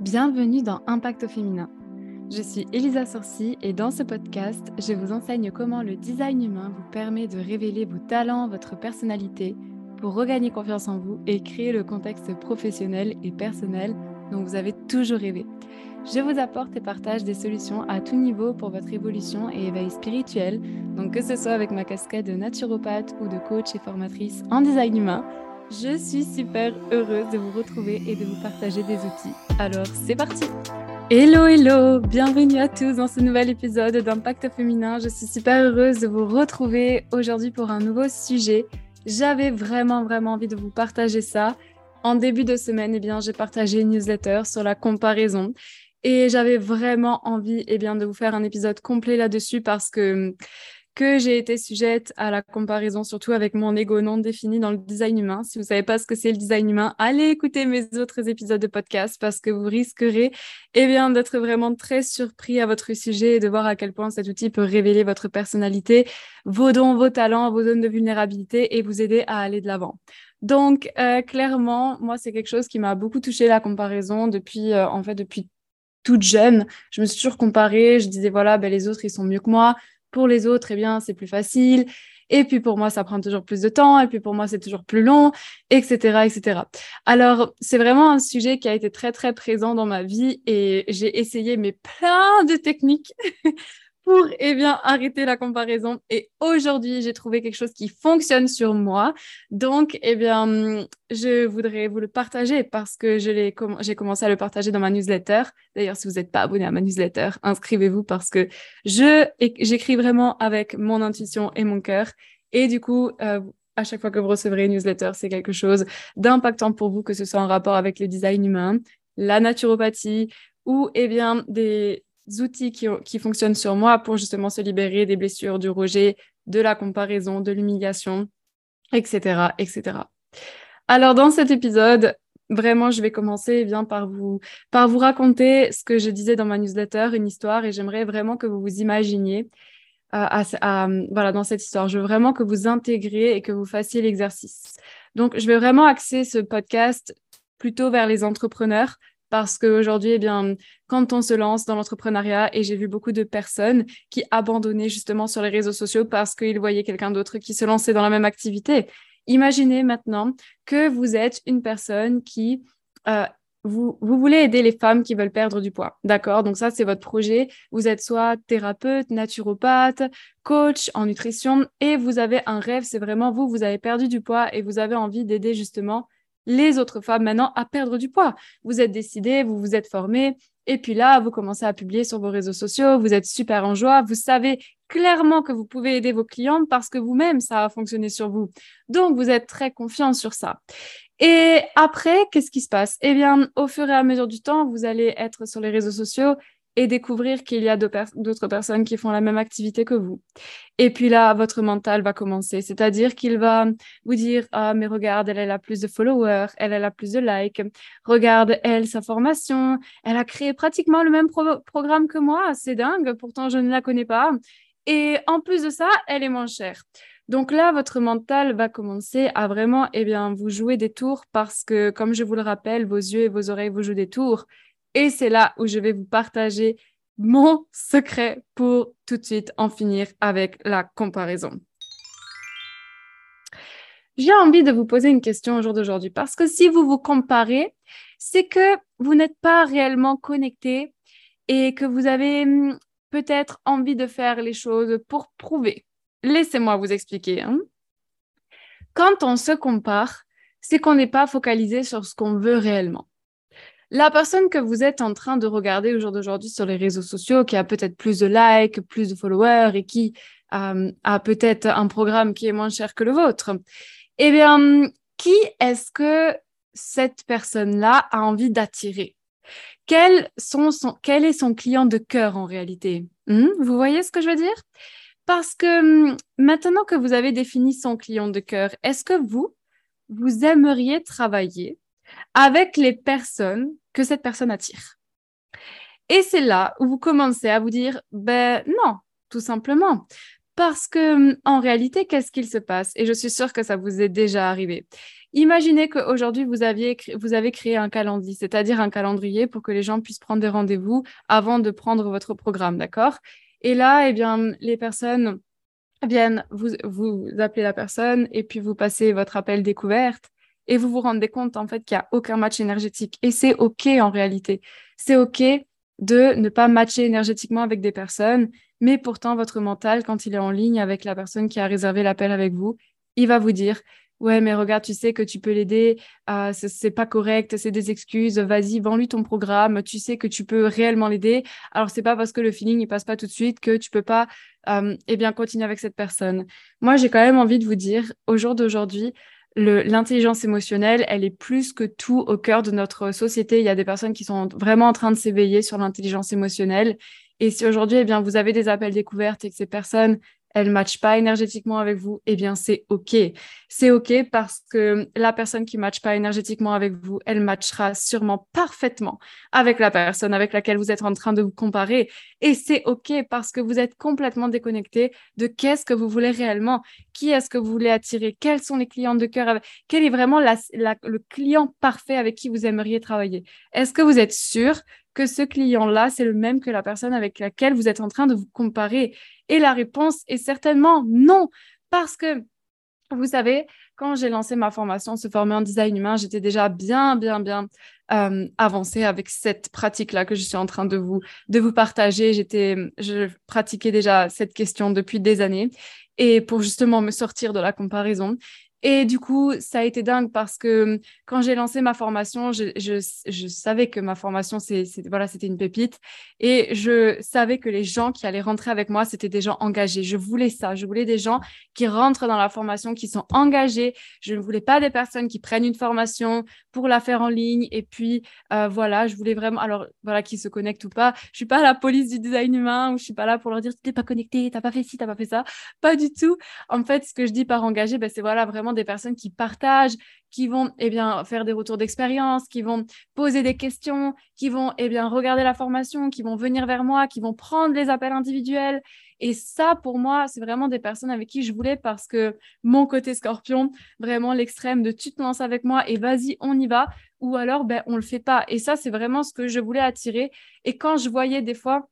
Bienvenue dans Impact au féminin. Je suis Elisa Sorci et dans ce podcast, je vous enseigne comment le design humain vous permet de révéler vos talents, votre personnalité pour regagner confiance en vous et créer le contexte professionnel et personnel dont vous avez toujours rêvé. Je vous apporte et partage des solutions à tout niveau pour votre évolution et éveil spirituel, donc que ce soit avec ma casquette de naturopathe ou de coach et formatrice en design humain je suis super heureuse de vous retrouver et de vous partager des outils. Alors, c'est parti Hello, hello Bienvenue à tous dans ce nouvel épisode d'Impact Féminin. Je suis super heureuse de vous retrouver aujourd'hui pour un nouveau sujet. J'avais vraiment, vraiment envie de vous partager ça. En début de semaine, eh bien, j'ai partagé une newsletter sur la comparaison. Et j'avais vraiment envie eh bien, de vous faire un épisode complet là-dessus parce que que j'ai été sujette à la comparaison, surtout avec mon ego non défini dans le design humain. Si vous ne savez pas ce que c'est le design humain, allez écouter mes autres épisodes de podcast parce que vous risquerez eh d'être vraiment très surpris à votre sujet et de voir à quel point cet outil peut révéler votre personnalité, vos dons, vos talents, vos zones de vulnérabilité et vous aider à aller de l'avant. Donc, euh, clairement, moi, c'est quelque chose qui m'a beaucoup touché la comparaison depuis, euh, en fait, depuis toute jeune. Je me suis toujours comparée. Je disais, voilà, ben, les autres, ils sont mieux que moi. Pour les autres, eh bien, c'est plus facile. Et puis pour moi, ça prend toujours plus de temps. Et puis pour moi, c'est toujours plus long, etc., etc. Alors, c'est vraiment un sujet qui a été très, très présent dans ma vie et j'ai essayé mes plein de techniques pour eh bien, arrêter la comparaison. Et aujourd'hui, j'ai trouvé quelque chose qui fonctionne sur moi. Donc, eh bien, je voudrais vous le partager parce que j'ai commencé à le partager dans ma newsletter. D'ailleurs, si vous n'êtes pas abonné à ma newsletter, inscrivez-vous parce que j'écris vraiment avec mon intuition et mon cœur. Et du coup, euh, à chaque fois que vous recevrez une newsletter, c'est quelque chose d'impactant pour vous, que ce soit en rapport avec le design humain, la naturopathie ou eh bien, des, outils qui, qui, fonctionnent sur moi pour justement se libérer des blessures, du rejet, de la comparaison, de l'humiliation, etc., etc. Alors, dans cet épisode, vraiment, je vais commencer eh bien, par, vous, par vous raconter ce que je disais dans ma newsletter, une histoire, et j'aimerais vraiment que vous vous imaginiez euh, voilà, dans cette histoire. Je veux vraiment que vous intégriez et que vous fassiez l'exercice. Donc, je vais vraiment axer ce podcast plutôt vers les entrepreneurs parce qu'aujourd'hui, eh quand on se lance dans l'entrepreneuriat, et j'ai vu beaucoup de personnes qui abandonnaient justement sur les réseaux sociaux parce qu'ils voyaient quelqu'un d'autre qui se lançait dans la même activité. Imaginez maintenant que vous êtes une personne qui... Euh, vous, vous, voulez aider les femmes qui veulent perdre du poids. D'accord? Donc ça, c'est votre projet. Vous êtes soit thérapeute, naturopathe, coach en nutrition et vous avez un rêve, c'est vraiment vous, vous avez perdu du poids et vous avez envie d'aider justement les autres femmes maintenant à perdre du poids. Vous êtes décidé, vous vous êtes formé, et puis là, vous commencez à publier sur vos réseaux sociaux, vous êtes super en joie, vous savez clairement que vous pouvez aider vos clientes parce que vous-même, ça a fonctionné sur vous. Donc, vous êtes très confiant sur ça. Et après, qu'est-ce qui se passe? Eh bien, au fur et à mesure du temps, vous allez être sur les réseaux sociaux et découvrir qu'il y a d'autres personnes qui font la même activité que vous. Et puis là, votre mental va commencer, c'est-à-dire qu'il va vous dire Ah, mais regarde, elle, a plus de followers, elle, elle a plus de likes, regarde, elle, sa formation, elle a créé pratiquement le même programme que moi, c'est dingue, pourtant je ne la connais pas. Et en plus de ça, elle est moins chère. Donc là, votre mental va commencer à vraiment eh bien, vous jouer des tours parce que, comme je vous le rappelle, vos yeux et vos oreilles vous jouent des tours. Et c'est là où je vais vous partager mon secret pour tout de suite en finir avec la comparaison. J'ai envie de vous poser une question au jour d'aujourd'hui parce que si vous vous comparez, c'est que vous n'êtes pas réellement connecté et que vous avez hmm, peut-être envie de faire les choses pour prouver. Laissez-moi vous expliquer. Hein. Quand on se compare, c'est qu'on n'est pas focalisé sur ce qu'on veut réellement. La personne que vous êtes en train de regarder au jour d'aujourd'hui sur les réseaux sociaux, qui a peut-être plus de likes, plus de followers et qui euh, a peut-être un programme qui est moins cher que le vôtre, eh bien, qui est-ce que cette personne-là a envie d'attirer? Quel, est son client de cœur en réalité? Hmm? Vous voyez ce que je veux dire? Parce que hmm, maintenant que vous avez défini son client de cœur, est-ce que vous, vous aimeriez travailler avec les personnes que cette personne attire. Et c'est là où vous commencez à vous dire, ben non, tout simplement. Parce que en réalité, qu'est-ce qu'il se passe? Et je suis sûre que ça vous est déjà arrivé. Imaginez qu'aujourd'hui, vous, vous avez créé un calendrier, c'est-à-dire un calendrier pour que les gens puissent prendre des rendez-vous avant de prendre votre programme, d'accord? Et là, eh bien, les personnes viennent, vous, vous appelez la personne et puis vous passez votre appel découverte et vous vous rendez compte en fait qu'il n'y a aucun match énergétique. Et c'est OK en réalité. C'est OK de ne pas matcher énergétiquement avec des personnes, mais pourtant votre mental, quand il est en ligne avec la personne qui a réservé l'appel avec vous, il va vous dire Ouais, mais regarde, tu sais que tu peux l'aider, euh, c'est pas correct, c'est des excuses, vas-y, vends-lui ton programme, tu sais que tu peux réellement l'aider. Alors, c'est pas parce que le feeling, il passe pas tout de suite que tu peux pas euh, eh bien, continuer avec cette personne. Moi, j'ai quand même envie de vous dire, au jour d'aujourd'hui, l'intelligence émotionnelle, elle est plus que tout au cœur de notre société. Il y a des personnes qui sont vraiment en train de s'éveiller sur l'intelligence émotionnelle. Et si aujourd'hui, eh bien, vous avez des appels découvertes et que ces personnes, elle ne matche pas énergétiquement avec vous, eh bien, c'est OK. C'est OK parce que la personne qui ne matche pas énergétiquement avec vous, elle matchera sûrement parfaitement avec la personne avec laquelle vous êtes en train de vous comparer. Et c'est OK parce que vous êtes complètement déconnecté de qu'est-ce que vous voulez réellement, qui est-ce que vous voulez attirer, quels sont les clients de cœur, quel est vraiment le client parfait avec qui vous aimeriez travailler. Est-ce que vous êtes sûr que ce client-là, c'est le même que la personne avec laquelle vous êtes en train de vous comparer? Et la réponse est certainement non, parce que, vous savez, quand j'ai lancé ma formation, se former en design humain, j'étais déjà bien, bien, bien euh, avancée avec cette pratique-là que je suis en train de vous, partager. J'étais, je pratiquais déjà cette question depuis des années et pour justement me sortir de la comparaison. Et du coup, ça a été dingue parce que hum, quand j'ai lancé ma formation, je, je, savais que ma formation, c'est, voilà, c'était une pépite. Et je savais que les gens qui allaient rentrer avec moi, c'était des gens engagés. Je voulais ça. Je voulais des gens qui rentrent dans la formation, qui sont engagés. Je ne voulais pas des personnes qui prennent une formation pour la faire en ligne. Et puis, euh, voilà, je voulais vraiment, alors, voilà, qui se connectent ou pas. Je suis pas la police du design humain ou je suis pas là pour leur dire, tu n'es pas connecté, tu n'as pas fait ci, tu n'as pas fait ça. Pas du tout. En fait, ce que je dis par engagé, ben, c'est voilà, vraiment des personnes qui partagent, qui vont eh bien, faire des retours d'expérience, qui vont poser des questions, qui vont eh bien, regarder la formation, qui vont venir vers moi, qui vont prendre les appels individuels. Et ça, pour moi, c'est vraiment des personnes avec qui je voulais parce que mon côté scorpion, vraiment l'extrême de tu te lances avec moi et vas-y, on y va. Ou alors, ben, on ne le fait pas. Et ça, c'est vraiment ce que je voulais attirer. Et quand je voyais des fois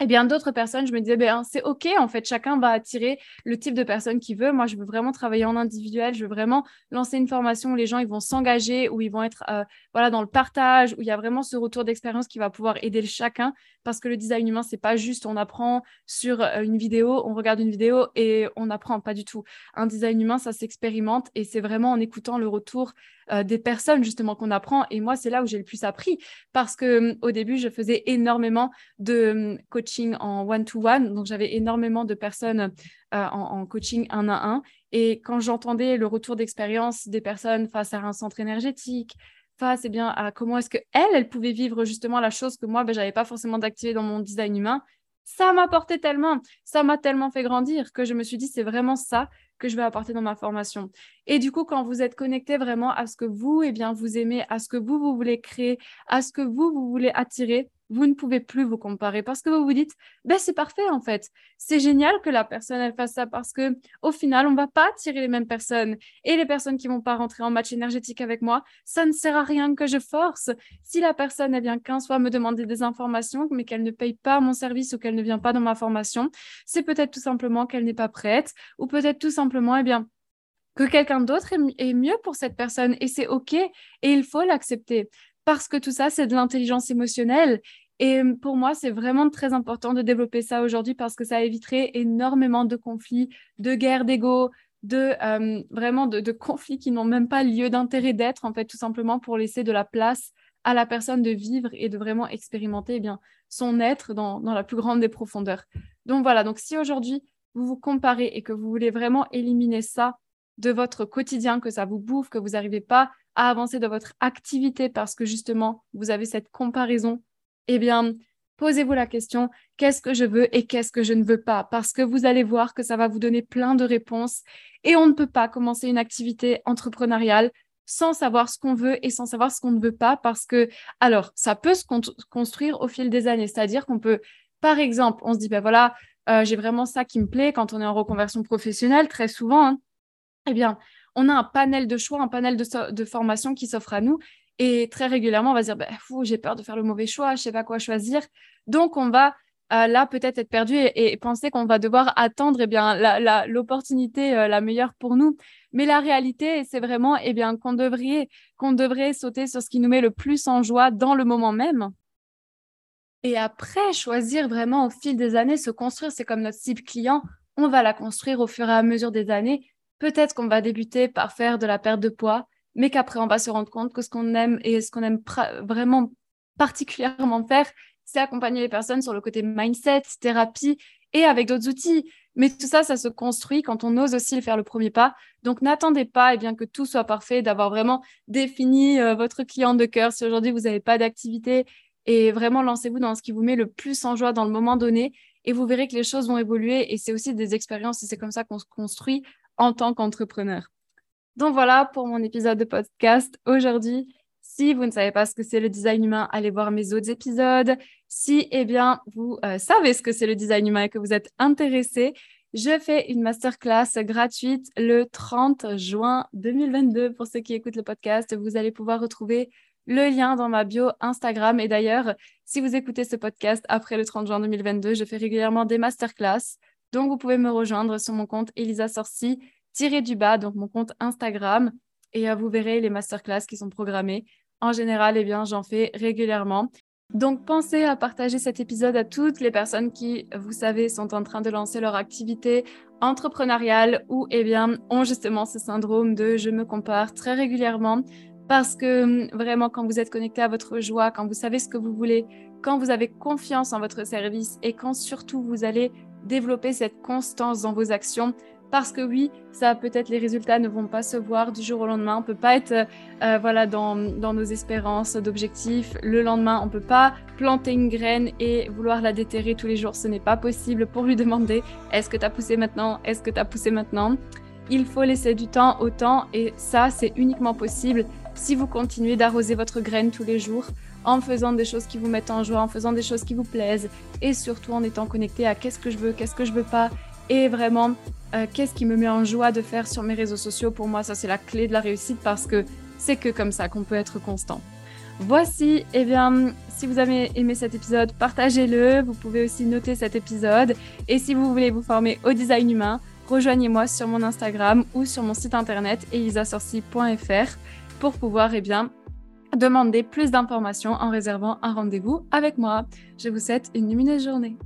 et eh bien, d'autres personnes, je me disais, ben, c'est OK, en fait, chacun va attirer le type de personne qu'il veut. Moi, je veux vraiment travailler en individuel, je veux vraiment lancer une formation où les gens ils vont s'engager, où ils vont être euh, voilà, dans le partage, où il y a vraiment ce retour d'expérience qui va pouvoir aider chacun. Parce que le design humain, c'est pas juste on apprend sur euh, une vidéo, on regarde une vidéo et on apprend, pas du tout. Un design humain, ça s'expérimente et c'est vraiment en écoutant le retour euh, des personnes justement qu'on apprend. Et moi, c'est là où j'ai le plus appris parce que au début, je faisais énormément de coaching en one-to-one. Donc, j'avais énormément de personnes euh, en, coaching un à un. Et quand j'entendais le retour d'expérience des personnes face à un centre énergétique, face eh bien, à comment est-ce qu'elles, elles pouvaient vivre justement la chose que moi, ben, je n'avais pas forcément d'activer dans mon design humain, ça m'a apporté tellement, ça m'a tellement fait grandir que je me suis dit, c'est vraiment ça que je vais apporter dans ma formation. Et du coup, quand vous êtes connecté vraiment à ce que vous, eh bien, vous aimez, à ce que vous, vous voulez créer, à ce que vous, vous voulez attirer, vous ne pouvez plus vous comparer parce que vous vous dites, ben c'est parfait en fait. C'est génial que la personne elle fasse ça parce que au final, on va pas attirer les mêmes personnes et les personnes qui vont pas rentrer en match énergétique avec moi, ça ne sert à rien que je force. Si la personne vient qu'un soit me demander des informations mais qu'elle ne paye pas mon service ou qu'elle ne vient pas dans ma formation, c'est peut-être tout simplement qu'elle n'est pas prête ou peut-être tout simplement eh bien que quelqu'un d'autre est mieux pour cette personne et c'est OK et il faut l'accepter parce que tout ça, c'est de l'intelligence émotionnelle et euh, pour moi, c'est vraiment très important de développer ça aujourd'hui parce que ça éviterait énormément de conflits, de guerres d'ego, de euh, vraiment de, conflits qui n'ont même pas lieu d'intérêt d'être, en fait, tout simplement pour laisser de la place à la personne de vivre et de vraiment expérimenter eh bien, son être dans, dans la plus grande des profondeurs. Donc voilà, donc si aujourd'hui vous vous comparez et que vous voulez vraiment éliminer ça de votre quotidien, que ça vous bouffe, que vous n'arrivez pas à avancer dans votre activité parce que justement vous avez cette comparaison eh bien, posez-vous la question, qu'est-ce que je veux et qu'est-ce que je ne veux pas? Parce que vous allez voir que ça va vous donner plein de réponses et on ne peut pas commencer une activité entrepreneuriale sans savoir ce qu'on veut et sans savoir ce qu'on ne veut pas parce que, alors, ça peut se construire au fil des années, c'est-à-dire qu'on peut, par exemple, on se dit, ben voilà, euh, j'ai vraiment ça qui me plaît quand on est en reconversion professionnelle, très souvent, hein. eh bien, on a un panel de choix, un panel de, de formations qui s'offre à nous. Et très régulièrement, on va se dire, bah, j'ai peur de faire le mauvais choix, je ne sais pas quoi choisir. Donc, on va euh, là peut-être être perdu et, penser qu'on va devoir attendre eh bien, l'opportunité la, meilleure pour nous. Mais la réalité, c'est vraiment eh bien, qu'on devrait, qu'on devrait sauter sur ce qui nous met le plus en joie dans le moment même. Et après, choisir vraiment au fil des années, se construire, c'est comme notre cible client, on va la construire au fur et à mesure des années. Peut-être qu'on va débuter par faire de la perte de poids, mais qu'après, on va se rendre compte que ce qu'on aime et ce qu'on aime vraiment particulièrement faire, c'est accompagner les personnes sur le côté mindset, thérapie et avec d'autres outils. Mais tout ça, ça se construit quand on ose aussi faire le premier pas. Donc, n'attendez pas eh bien, que tout soit parfait, d'avoir vraiment défini euh, votre client de cœur. Si aujourd'hui, vous n'avez pas d'activité, et vraiment lancez-vous dans ce qui vous met le plus en joie dans le moment donné et vous verrez que les choses vont évoluer et c'est aussi des expériences et c'est comme ça qu'on se construit en tant qu'entrepreneur. Donc voilà pour mon épisode de podcast aujourd'hui. Si vous ne savez pas ce que c'est le design humain, allez voir mes autres épisodes. Si, eh bien, vous euh, savez ce que c'est le design humain et que vous êtes intéressé, je fais une masterclass gratuite le 30 juin 2022. Pour ceux qui écoutent le podcast, vous allez pouvoir retrouver le lien dans ma bio Instagram. Et d'ailleurs, si vous écoutez ce podcast après le 30 juin 2022, je fais régulièrement des masterclass. Donc, vous pouvez me rejoindre sur mon compte Elisa Sorci, tiré du bas, donc mon compte Instagram. Et euh, vous verrez les masterclass qui sont programmées. En général, eh bien, j'en fais régulièrement. Donc, pensez à partager cet épisode à toutes les personnes qui, vous savez, sont en train de lancer leur activité entrepreneuriale ou, eh bien, ont justement ce syndrome de je me compare très régulièrement parce que hum, vraiment, quand vous êtes connecté à votre joie, quand vous savez ce que vous voulez, quand vous avez confiance en votre service et quand surtout vous allez développer cette constance dans vos actions, parce que oui, ça peut-être les résultats ne vont pas se voir du jour au lendemain. On peut pas être euh, voilà dans, dans, nos espérances d'objectifs le lendemain. On peut pas planter une graine et vouloir la déterrer tous les jours. Ce n'est pas possible pour lui demander est-ce que tu as poussé maintenant? Est-ce que tu as poussé maintenant? Il faut laisser du temps au temps et ça c'est uniquement possible si vous continuez d'arroser votre graine tous les jours en faisant des choses qui vous mettent en joie, en faisant des choses qui vous plaisent et surtout en étant connecté à qu'est-ce que je veux, qu'est-ce que je veux pas et vraiment euh, qu'est-ce qui me met en joie de faire sur mes réseaux sociaux? Pour moi, ça c'est la clé de la réussite parce que c'est que comme ça qu'on peut être constant. Voici, eh bien, si vous avez aimé cet épisode, partagez-le. Vous pouvez aussi noter cet épisode. Et si vous voulez vous former au design humain, rejoignez-moi sur mon Instagram ou sur mon site internet elisasorci.fr pour pouvoir eh bien, demander plus d'informations en réservant un rendez-vous avec moi. Je vous souhaite une lumineuse journée.